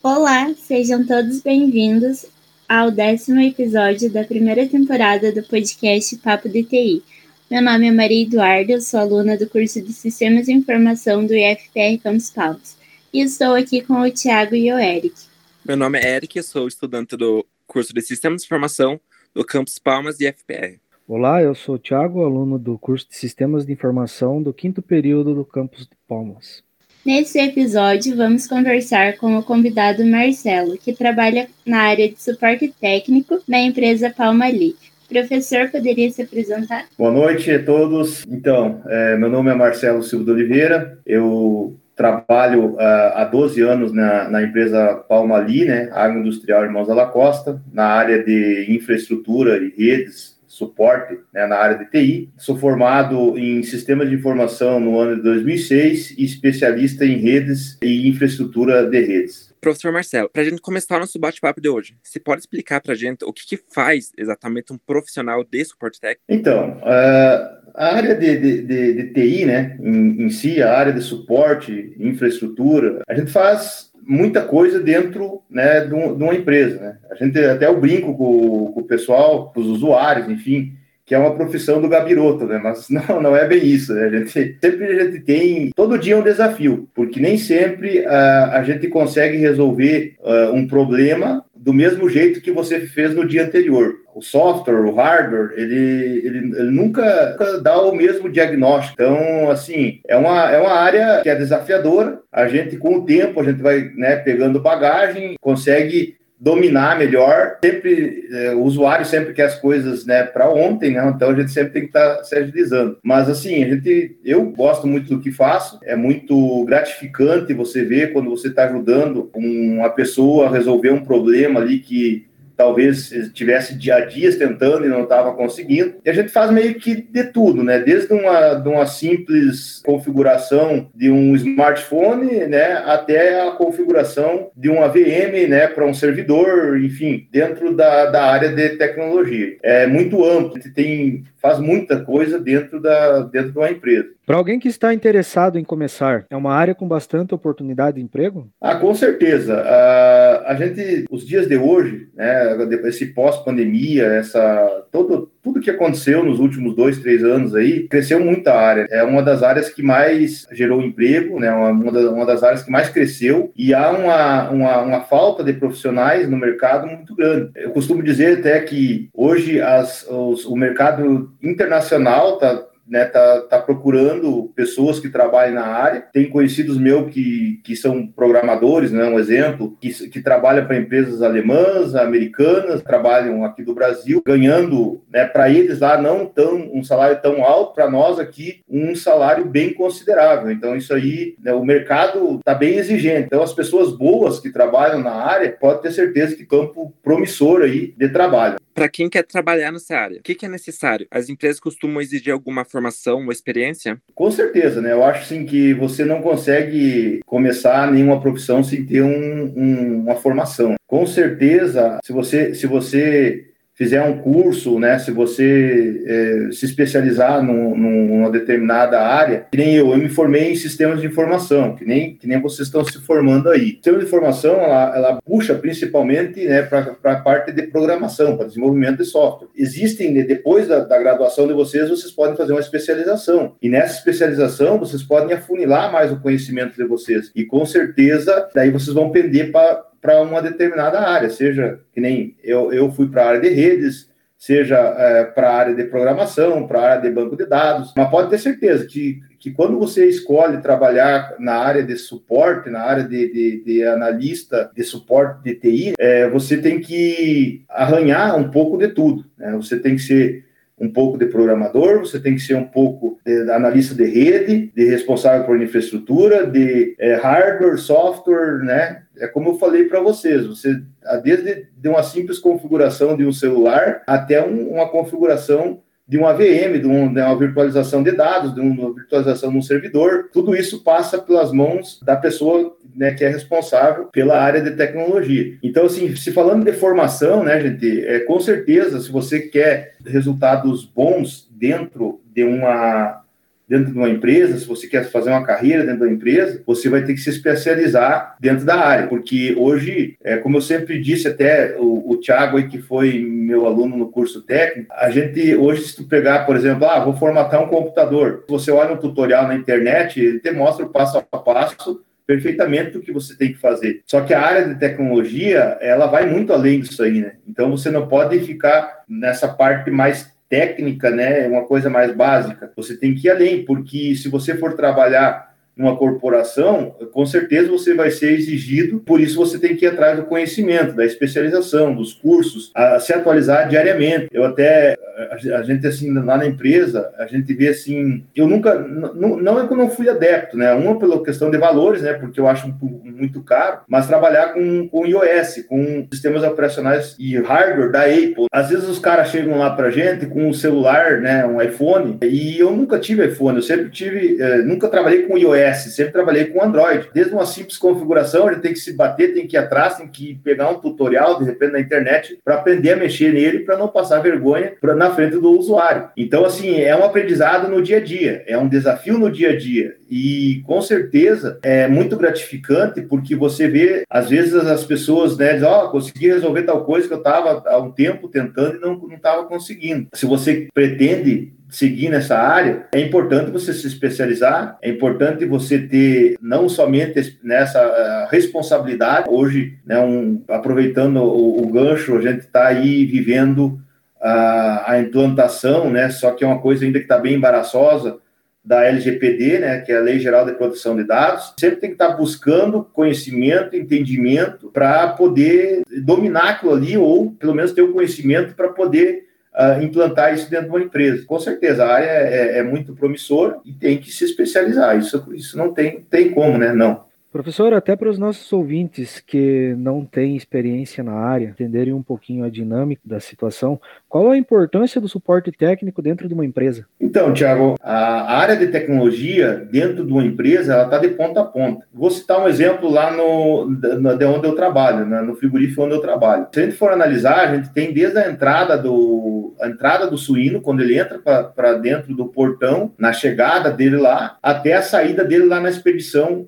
Olá, sejam todos bem-vindos ao décimo episódio da primeira temporada do podcast Papo de TI. Meu nome é Maria Eduarda, eu sou aluna do curso de Sistemas de Informação do IFPR Campus Palmas e estou aqui com o Tiago e o Eric. Meu nome é Eric, eu sou estudante do curso de Sistemas de Informação do Campus Palmas e IFPR. Olá, eu sou o Tiago, aluno do curso de Sistemas de Informação do quinto período do Campus de Palmas. Nesse episódio, vamos conversar com o convidado Marcelo, que trabalha na área de suporte técnico na empresa Palmali. Professor, poderia se apresentar? Boa noite a todos. Então, é, meu nome é Marcelo Silva de Oliveira, eu trabalho uh, há 12 anos na, na empresa Palmali, né, Agroindustrial Irmãos da Costa, na área de infraestrutura e redes suporte né, na área de TI. Sou formado em sistemas de informação no ano de 2006 e especialista em redes e infraestrutura de redes. Professor Marcelo, para a gente começar nosso bate-papo de hoje, você pode explicar para a gente o que, que, faz exatamente um profissional de suporte técnico? Então, uh, a área de, de, de, de TI, né, em, em si, a área de suporte, infraestrutura, a gente faz muita coisa dentro né, de, uma empresa. Né? A gente até eu brinco com, com, o pessoal, com os usuários, enfim, que é uma profissão do gabiroto, né? Mas não, não é bem isso. Né? A gente sempre a gente tem todo dia um desafio, porque nem sempre uh, a gente consegue resolver uh, um problema do mesmo jeito que você fez no dia anterior. O software, o hardware, ele, ele, ele nunca, nunca, dá o mesmo diagnóstico. Então, assim, é uma, é uma área que é desafiadora. A gente, com o tempo, a gente vai né, pegando bagagem, consegue dominar melhor. Sempre é, o usuário sempre quer as coisas, né, para ontem, né? Então a gente sempre tem que estar tá se agilizando. Mas assim, a gente, eu gosto muito do que faço. É muito gratificante você ver quando você está ajudando uma pessoa a resolver um problema ali que talvez tivesse dia a dias tentando e não estava conseguindo. E a gente faz meio que de tudo, né? Desde uma, de uma simples configuração de um smartphone, né, até a configuração de uma VM, né, para um servidor, enfim, dentro da, da área de tecnologia. É muito amplo, tem faz muita coisa dentro da dentro de uma empresa. Para alguém que está interessado em começar, é uma área com bastante oportunidade de emprego? Ah, com certeza. Uh, a gente, os dias de hoje, né, esse pós-pandemia, essa todo tudo que aconteceu nos últimos dois, três anos aí, cresceu muito a área. É uma das áreas que mais gerou emprego, né? Uma, das, uma das áreas que mais cresceu e há uma, uma, uma, falta de profissionais no mercado muito grande. Eu costumo dizer até que hoje as, os, o mercado internacional está né, tá, tá procurando pessoas que trabalhem na área. Tem conhecidos meus que, que são programadores, né, um exemplo, que, que trabalham para empresas alemãs, americanas, trabalham aqui do Brasil, ganhando, né, para eles lá não tão um salário tão alto, para nós aqui um salário bem considerável. Então isso aí, né, o mercado está bem exigente. Então as pessoas boas que trabalham na área pode ter certeza que campo promissor aí de trabalho para quem quer trabalhar nessa área, o que, que, é necessário? As empresas costumam exigir alguma formação ou experiência? Com certeza, né? Eu acho sim que você não consegue começar nenhuma profissão sem ter um, um, uma formação. Com certeza, se você, se você fizer um curso, né, se você é, se especializar num, numa determinada área, que nem eu, eu me formei em sistemas de informação, que nem, que nem vocês estão se formando aí. O sistema de informação, ela, ela puxa principalmente né, para a parte de programação, para desenvolvimento de software. Existem, né, depois da, da graduação de vocês, vocês podem fazer uma especialização. E nessa especialização, vocês podem afunilar mais o conhecimento de vocês. E com certeza, daí vocês vão pender para para uma determinada área, seja que nem eu, eu fui para a área de redes, seja é, para a área de programação, para a área de banco de dados, mas pode ter certeza que, que quando você escolhe trabalhar na área de suporte, na área de, de, de analista de suporte de TI, é, você tem que arranhar um pouco de tudo. Né? Você tem que ser um pouco de programador, você tem que ser um pouco de analista de rede, de responsável por infraestrutura, de é, hardware, software, né? É como eu falei para vocês, você desde de uma simples configuração de um celular até um, uma configuração de uma VM, de, um, de, uma virtualização de dados, de uma virtualização de um servidor, tudo isso passa pelas mãos da pessoa né, que é responsável pela área de tecnologia. Então, assim, se falando de formação, né, gente, é, com certeza, se você quer resultados bons dentro de uma dentro de uma empresa, se você quer fazer uma carreira dentro da empresa, você vai ter que se especializar dentro da área, porque hoje, é, como eu sempre disse, até o, o Thiago aí, que foi meu aluno no curso técnico, a gente hoje, se tu pegar, por exemplo, ah, vou formatar um computador, você olha um tutorial na internet, ele te mostra o passo a passo perfeitamente o que você tem que fazer. Só que a área de tecnologia, ela vai muito além disso aí, né? Então você não pode ficar nessa parte mais técnica, né, uma coisa mais básica. Você tem que ir além, porque se você for trabalhar numa corporação, com certeza você vai ser exigido, por isso você tem que ir atrás do conhecimento, da especialização, dos cursos, a se atualizar diariamente. Eu até, a, gente assim, lá na empresa, a gente vê assim, eu nunca, não é que eu não fui adepto, né, uma pela questão de valores, né, porque eu acho muito caro, mas trabalhar com, com iOS, com sistemas operacionais e hardware da Apple. Às vezes os caras chegam lá pra gente com um celular, né, um iPhone, e eu nunca tive iPhone, eu sempre tive, eh, nunca trabalhei com iOS, sempre trabalhei com Android. Desde uma simples configuração, a gente tem que se bater, tem que ir atrás, tem que pegar um tutorial, de repente, na internet, para aprender a mexer nele, para não passar vergonha pra, na frente do usuário. Então, assim, é um aprendizado no dia a dia, é um desafio no dia a dia. E, com certeza, é muito gratificante, porque você vê, às vezes, as pessoas, né, dizem, ó, oh, consegui resolver tal coisa que eu estava há um tempo tentando e não estava conseguindo. Se você pretende seguir nessa área, é importante você se especializar, é importante você ter não somente nessa eh, responsabilidade. Hoje, né, um, aproveitando o, o, gancho, a gente está aí vivendo a, implantação, né, só que é uma coisa ainda que está bem embaraçosa, da LGPD, né, que é a Lei Geral de Proteção de Dados, sempre tem que estar tá buscando conhecimento, entendimento para poder dominar aquilo ali ou pelo menos ter o conhecimento para poder uh, implantar isso dentro de uma empresa. Com certeza, a área é, é, muito promissora e tem que se especializar. Isso, isso não tem, tem como, né? Não. Professor, até para os nossos ouvintes que não têm experiência na área, entenderem um pouquinho a dinâmica da situação, qual a importância do suporte técnico dentro de uma empresa? Então, Tiago, a área de tecnologia dentro de uma empresa, ela está de ponta a ponta. Vou citar um exemplo lá no, de onde eu trabalho, né, no frigorífico onde eu trabalho. Se a gente for analisar, a gente tem desde a entrada do, a entrada do suíno, quando ele entra para dentro do portão, na chegada dele lá, até a saída dele lá na expedição,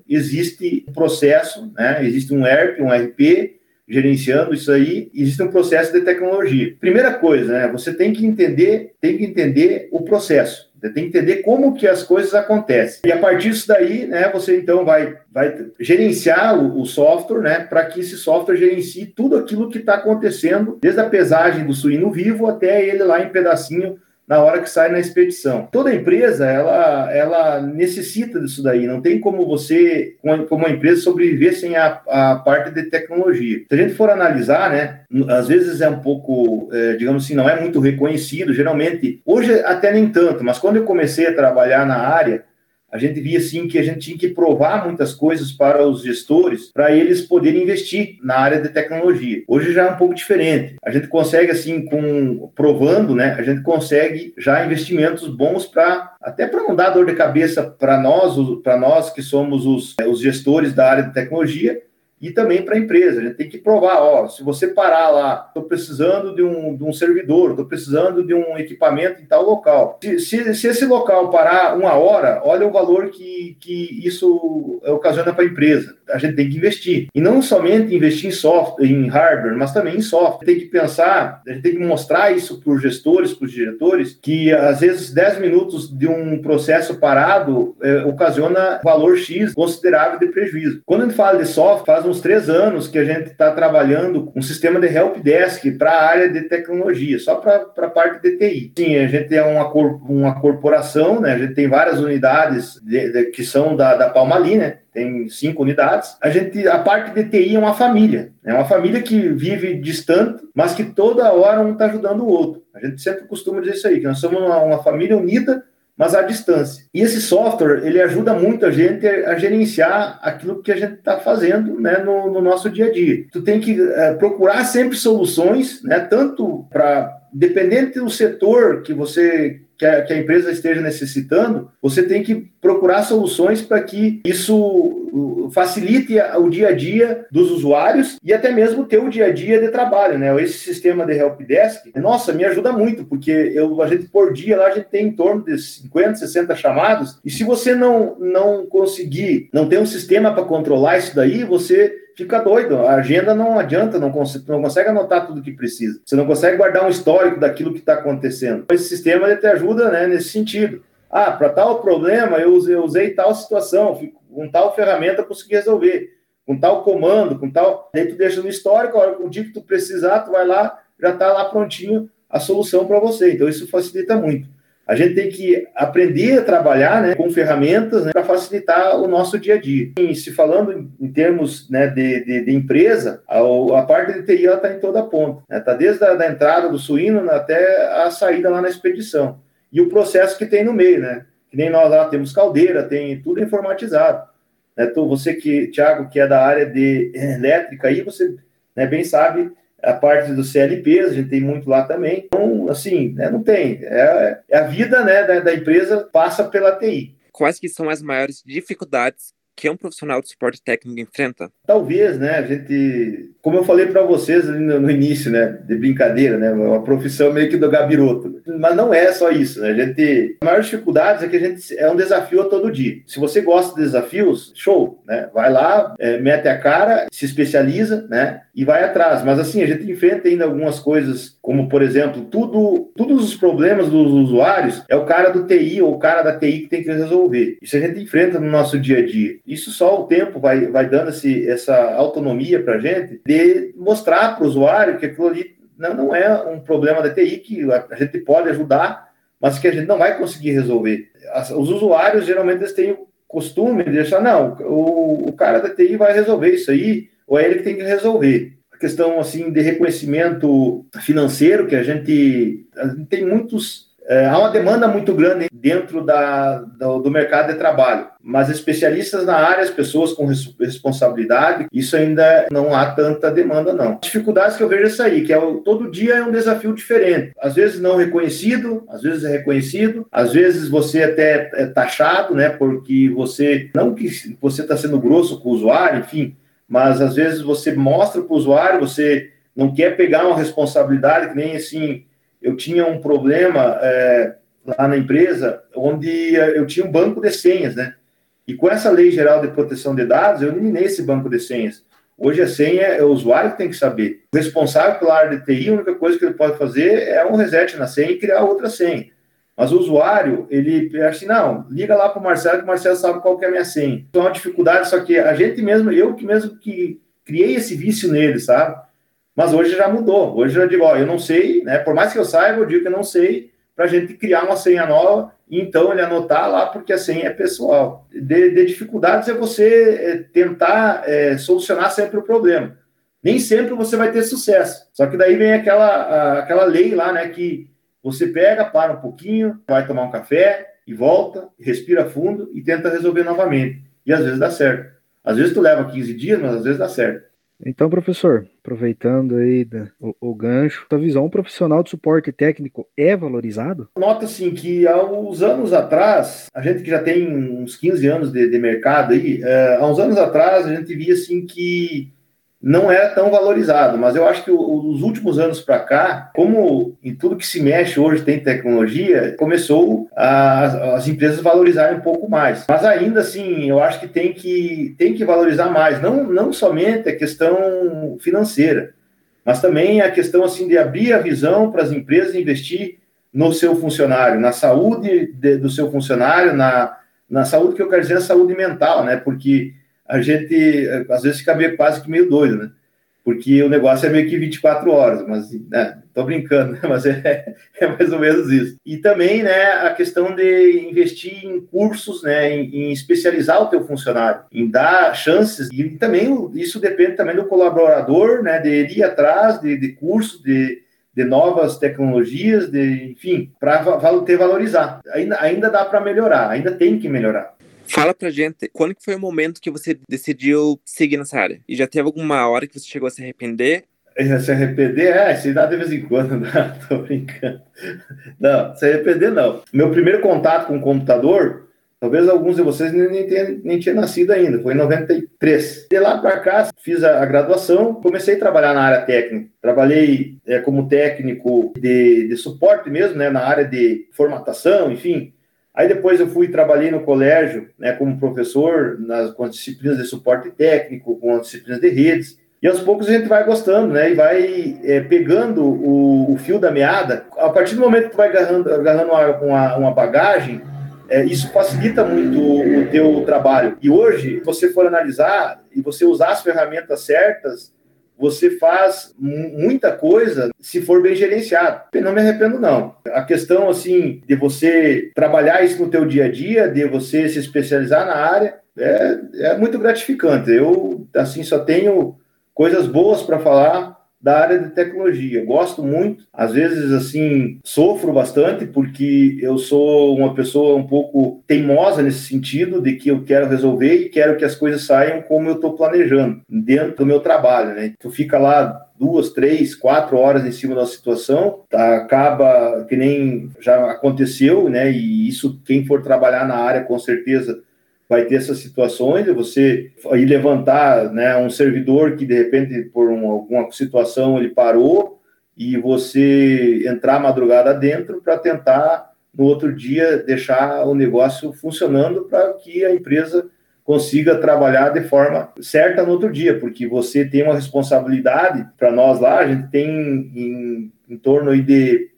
existe um processo, né, existe um ERP, um RP, gerenciando isso aí, existe um processo de tecnologia. Primeira coisa, né, você tem que entender, tem que entender o processo. Você tem que entender como que as coisas acontecem. E a partir disso daí, né, você então vai, vai gerenciar o, o software, né, para que esse software gerencie tudo aquilo que está acontecendo, desde a pesagem do suíno vivo até ele lá em pedacinho na hora que sai na expedição. Toda empresa, ela, ela necessita disso daí, não tem como você, como uma empresa, sobreviver sem a, a parte de tecnologia. Se a gente for analisar, né, às vezes é um pouco, é, digamos assim, não é muito reconhecido, geralmente, hoje até nem tanto, mas quando eu comecei a trabalhar na área, a gente via assim que a gente tinha que provar muitas coisas para os gestores para eles poderem investir na área de tecnologia. Hoje já é um pouco diferente. A gente consegue assim com provando, né? A gente consegue já investimentos bons para até para não dar dor de cabeça para nós, para nós que somos os, os gestores da área de tecnologia, e também para a empresa. A gente tem que provar, ó, se você parar lá, estou precisando de um, de um servidor, estou precisando de um equipamento em tal local. Se, se, se, esse local parar uma hora, olha o valor que, que isso ocasiona para a empresa. A gente tem que investir. E não somente investir em software, em hardware, mas também em software. Tem que pensar, a gente tem que mostrar isso para os gestores, para os diretores, que às vezes 10 minutos de um processo parado é, ocasiona valor X considerável de prejuízo. Quando a gente fala de software, faz um uns três anos que a gente está trabalhando um sistema de help desk para a área de tecnologia, só para a parte de TI. Sim, a gente é uma, cor, uma corporação, né? a gente tem várias unidades de, de, que são da, da Palmali, né? tem cinco unidades. A gente, a parte de TI é uma família, é uma família que vive distante, mas que toda hora um está ajudando o outro. A gente sempre costuma dizer isso aí, que nós somos uma, uma família unida mas à distância. E esse software, ele ajuda muito a gente a gerenciar aquilo que a gente está fazendo né, no, no, nosso dia a dia. Tu tem que é, procurar sempre soluções, né, tanto para, dependente do setor que você que a, que a empresa esteja necessitando, você tem que procurar soluções para que isso facilite o dia a dia dos usuários e até mesmo ter o dia a dia de trabalho, né? Esse sistema de helpdesk, nossa, me ajuda muito, porque eu, a gente por dia lá a gente tem em torno de 50, 60 chamados, e se você não, não conseguir, não ter um sistema para controlar isso daí, você fica doido. A agenda não adianta, não, cons não consegue anotar tudo que precisa. Você não consegue guardar um histórico daquilo que está acontecendo. Esse sistema te ajuda né, nesse sentido. Ah, para tal problema eu usei, eu usei tal situação, com tal ferramenta eu consegui resolver, com tal comando, com tal. Daí tu deixa no histórico, o dia que tu precisar, tu vai lá, já está lá prontinho a solução para você. Então isso facilita muito. A gente tem que aprender a trabalhar né, com ferramentas né, para facilitar o nosso dia a dia. E se falando em termos né, de, de, de, empresa, a, a, parte de TI está em toda a ponta. Está né? desde a da entrada do suíno até a saída lá na expedição. E o processo que tem no meio, né? Que nem nós lá temos caldeira, tem tudo informatizado. Né? Então, você que, Thiago, que é da área de elétrica, aí você né, bem sabe a parte dos CLPs, a gente tem muito lá também. Então, assim, né, não tem. É, é, a vida né, da, da empresa passa pela TI. Quais que são as maiores dificuldades que um profissional de suporte técnico enfrenta? Talvez, né? A gente, como eu falei para vocês no, no, início, né? De brincadeira, né? Uma profissão meio que do gabiroto. Mas não é só isso, né? A gente, a maior dificuldade é que a gente é um desafio a todo dia. Se você gosta de desafios, show, né? Vai lá, é, mete a cara, se especializa, né? E vai atrás. Mas assim, a gente enfrenta ainda algumas coisas, como por exemplo, tudo, todos os problemas dos usuários é o cara do TI ou o cara da TI que tem que resolver. Isso a gente enfrenta no nosso dia a dia. Isso só o tempo vai, vai dando esse, essa autonomia para a gente de mostrar para o usuário que aquilo ali não, não é um problema da TI que a gente pode ajudar, mas que a gente não vai conseguir resolver. Os usuários geralmente eles têm o costume de achar, não, o, o cara da TI vai resolver isso aí, ou é ele que tem que resolver. A questão assim de reconhecimento financeiro, que a gente, a gente tem muitos é, há uma demanda muito grande dentro da, do, do, mercado de trabalho, mas especialistas na área, as pessoas com res, responsabilidade, isso ainda não há tanta demanda, não. Dificuldades que eu vejo é isso aí, que é o, todo dia é um desafio diferente. Às vezes não reconhecido, às vezes é reconhecido, às vezes você até é taxado, né, porque você, não que você está sendo grosso com o usuário, enfim, mas às vezes você mostra para o usuário, você não quer pegar uma responsabilidade que nem assim eu tinha um problema é, lá na empresa onde eu tinha um banco de senhas, né? E com essa lei geral de proteção de dados, eu eliminei esse banco de senhas. Hoje a senha é o usuário que tem que saber. O responsável pela área de TI, a única coisa que ele pode fazer é um reset na senha e criar outra senha. Mas o usuário, ele acha assim, não, liga lá para o Marcelo, que o Marcelo sabe qual é a minha senha. Então é uma dificuldade, só que a gente mesmo, eu que mesmo que criei esse vício nele, sabe? Mas hoje já mudou. Hoje eu digo, ó, eu não sei, né? Por mais que eu saiba, eu digo que eu não sei, para a gente criar uma senha nova e então ele anotar lá, porque a senha é pessoal. De, de dificuldades é você é, tentar é, solucionar sempre o problema. Nem sempre você vai ter sucesso. Só que daí vem aquela, aquela lei lá, né? Que você pega, para um pouquinho, vai tomar um café e volta, respira fundo e tenta resolver novamente. E às vezes dá certo. Às vezes tu leva 15 dias, mas às vezes dá certo. Então, professor, aproveitando aí o, o gancho, a visão, um profissional de suporte técnico é valorizado? Nota assim que há uns anos atrás, a gente que já tem uns 15 anos de, de mercado aí, é, há uns anos atrás a gente via assim que não era tão valorizado, mas eu acho que os últimos anos para cá, como em tudo que se mexe hoje tem tecnologia, começou a, as empresas valorizarem um pouco mais. Mas ainda assim, eu acho que tem que, tem que valorizar mais, não, não somente a questão financeira, mas também a questão assim de abrir a visão para as empresas investir no seu funcionário, na saúde de, do seu funcionário, na, na saúde que eu quero dizer, a saúde mental, né? Porque a gente às vezes fica meio, quase que meio doido, né? Porque o negócio é meio que 24 horas, mas né, tô brincando, mas é, é, mais ou menos isso. E também, né, a questão de investir em cursos, né, em, em especializar o teu funcionário, em dar chances, e também isso depende também do colaborador, né, de ir atrás de, de cursos, de, de novas tecnologias, de, enfim, para ter valorizar. Ainda, ainda dá para melhorar, ainda tem que melhorar. Fala pra gente, quando que foi o momento que você decidiu seguir nessa área? E já teve alguma hora que você chegou a se arrepender? Se arrepender, é, se dá de vez em quando, não, tô brincando. Não, se arrepender, não. Meu primeiro contato com o computador, talvez alguns de vocês nem, tenham, nem tinham nascido ainda, foi em 93. De lá para cá, fiz a, a, graduação, comecei a trabalhar na área técnica. Trabalhei é, como técnico de, de suporte mesmo, né, na área de formatação, enfim. Aí depois eu fui trabalhei no colégio, né, como professor nas com as disciplinas de suporte técnico, com as disciplinas de redes. E aos poucos a gente vai gostando, né? E vai é, pegando o, o, fio da meada. A partir do momento que tu vai agarrando, agarrando uma, uma, uma bagagem, é, isso facilita muito o, o teu trabalho. E hoje, se você for analisar e você usar as ferramentas certas, você faz muita coisa se for bem gerenciado. Eu não me arrependo não. A questão assim de você trabalhar isso no teu dia a dia, de você se especializar na área, é, é muito gratificante. Eu assim só tenho coisas boas para falar da área de tecnologia. Gosto muito, às vezes assim, sofro bastante porque eu sou uma pessoa um pouco teimosa nesse sentido de que eu quero resolver e quero que as coisas saiam como eu estou planejando dentro do meu trabalho, né? Tu fica lá duas, três, quatro horas em cima da situação, tá, acaba que nem já aconteceu, né? E isso quem for trabalhar na área com certeza vai ter essas situações de você aí levantar né, um servidor que de repente por uma, alguma situação ele parou e você entrar madrugada dentro para tentar no outro dia deixar o negócio funcionando para que a empresa consiga trabalhar de forma certa no outro dia, porque você tem uma responsabilidade para nós lá, a gente tem em, em torno aí de,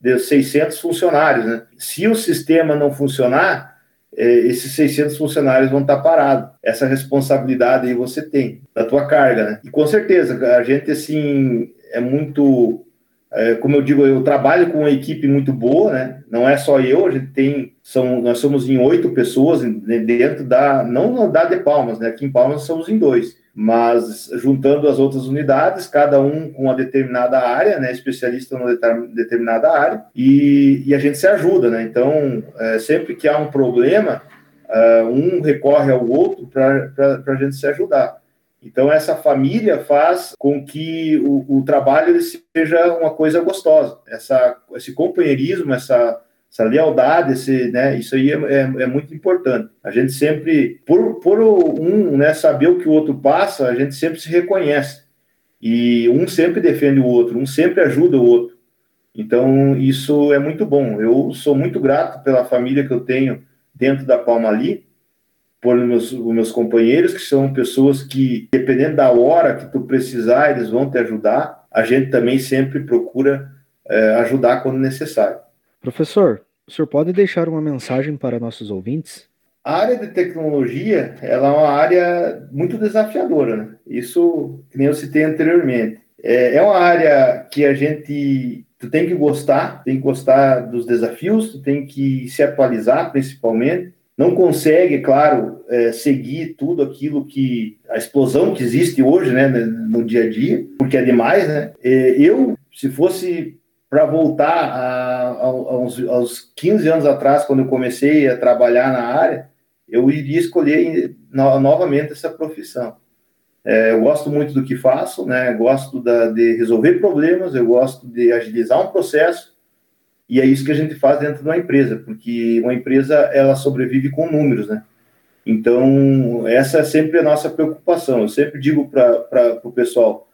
de 600 funcionários, né? Se o sistema não funcionar, é, esses 600 funcionários vão estar parados. Essa responsabilidade aí você tem, da tua carga, né? E com certeza, a gente, assim, é muito... É, como eu digo, eu trabalho com uma equipe muito boa, né? Não é só eu, a gente tem... São, nós somos em oito pessoas dentro da... Não da de Palmas, né? Aqui em Palmas somos em dois mas juntando as outras unidades, cada um com uma determinada área, né, especialista numa determinada área, e, e a gente se ajuda, né? Então, é, sempre que há um problema, uh, um recorre ao outro para a gente se ajudar. Então, essa família faz com que o, o trabalho seja uma coisa gostosa. Essa, esse companheirismo, essa essa lealdade, esse, né, isso aí é, é, é, muito importante. A gente sempre, por, por um né, saber o que o outro passa, a gente sempre se reconhece. E um sempre defende o outro, um sempre ajuda o outro. Então, isso é muito bom. Eu sou muito grato pela família que eu tenho dentro da Palma Ali, por meus, meus companheiros, que são pessoas que, dependendo da hora que tu precisar, eles vão te ajudar. A gente também sempre procura é, ajudar quando necessário. Professor, o senhor pode deixar uma mensagem para nossos ouvintes? A área de tecnologia ela é uma área muito desafiadora, né? Isso que nem eu citei anteriormente. É, é uma área que a gente tu tem que gostar, tem que gostar dos desafios, tu tem que se atualizar principalmente. Não consegue, claro, é, seguir tudo aquilo que a explosão que existe hoje, né, no dia a dia, porque é demais, né? É, eu, se fosse para voltar a, a, aos, aos 15 anos atrás, quando eu comecei a trabalhar na área, eu iria escolher no, novamente essa profissão. É, eu gosto muito do que faço, né? Gosto da, de resolver problemas, eu gosto de agilizar um processo, e é isso que a gente faz dentro de uma empresa, porque uma empresa ela sobrevive com números, né? Então, essa é sempre a nossa preocupação. Eu sempre digo para o pessoal: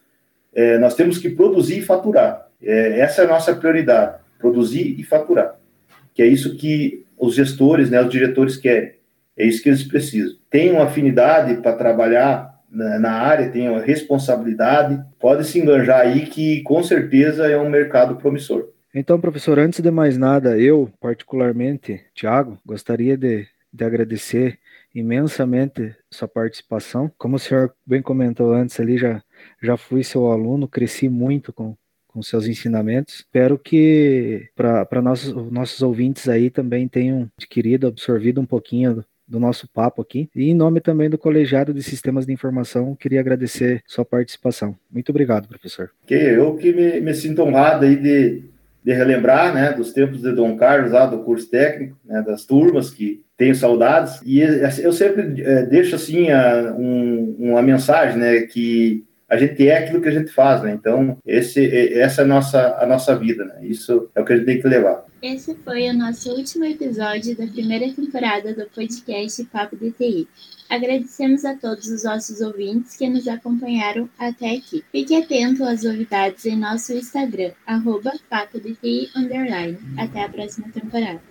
é, nós temos que produzir e faturar. É, essa é a nossa prioridade, produzir e faturar, que é isso que os gestores, né, os diretores querem, é isso que eles precisam. Uma afinidade para trabalhar na, na área, uma responsabilidade, pode se enganjar aí que com certeza é um mercado promissor. Então, professor, antes de mais nada, eu, particularmente, Tiago, gostaria de, de agradecer imensamente sua participação. Como o senhor bem comentou antes ali, já, já fui seu aluno, cresci muito com, com seus ensinamentos. Espero que para nossos, nossos ouvintes aí também tenham adquirido, absorvido um pouquinho do, nosso papo aqui. E em nome também do Colegiado de Sistemas de Informação, queria agradecer sua participação. Muito obrigado, professor. Que eu que me, me sinto honrado aí de, de relembrar, né, dos tempos de Dom Carlos lá do curso técnico, né, das turmas que tenho saudades. E assim, eu sempre é, deixo assim a, um, uma mensagem, né, que a gente é aquilo que a gente faz, né? Então, esse, essa é a nossa, a nossa vida, né? Isso é o que a gente tem que levar. Esse foi o nosso último episódio da primeira temporada do podcast Papo DTI. Agradecemos a todos os nossos ouvintes que nos acompanharam até aqui. Fique atento às novidades em nosso Instagram, arroba Até a próxima temporada.